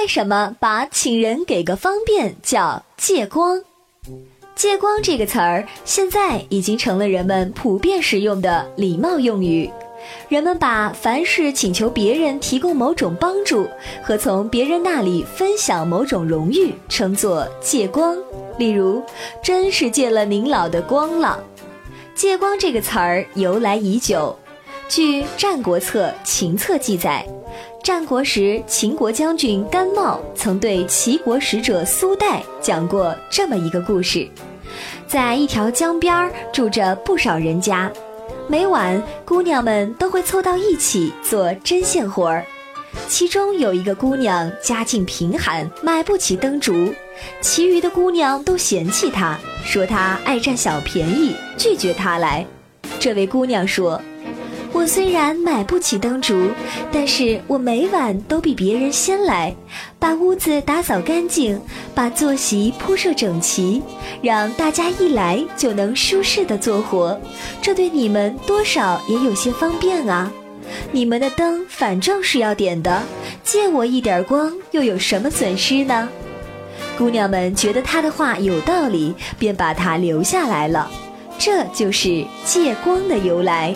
为什么把请人给个方便叫借光？借光这个词儿现在已经成了人们普遍使用的礼貌用语。人们把凡是请求别人提供某种帮助和从别人那里分享某种荣誉称作借光。例如，真是借了您老的光了。借光这个词儿由来已久，据《战国策·秦策》记载。战国时，秦国将军甘茂曾对齐国使者苏代讲过这么一个故事：在一条江边住着不少人家，每晚姑娘们都会凑到一起做针线活儿。其中有一个姑娘家境贫寒，买不起灯烛，其余的姑娘都嫌弃她，说她爱占小便宜，拒绝她来。这位姑娘说。我虽然买不起灯烛，但是我每晚都比别人先来，把屋子打扫干净，把坐席铺设整齐，让大家一来就能舒适的做活，这对你们多少也有些方便啊。你们的灯反正是要点的，借我一点光又有什么损失呢？姑娘们觉得他的话有道理，便把他留下来了。这就是借光的由来。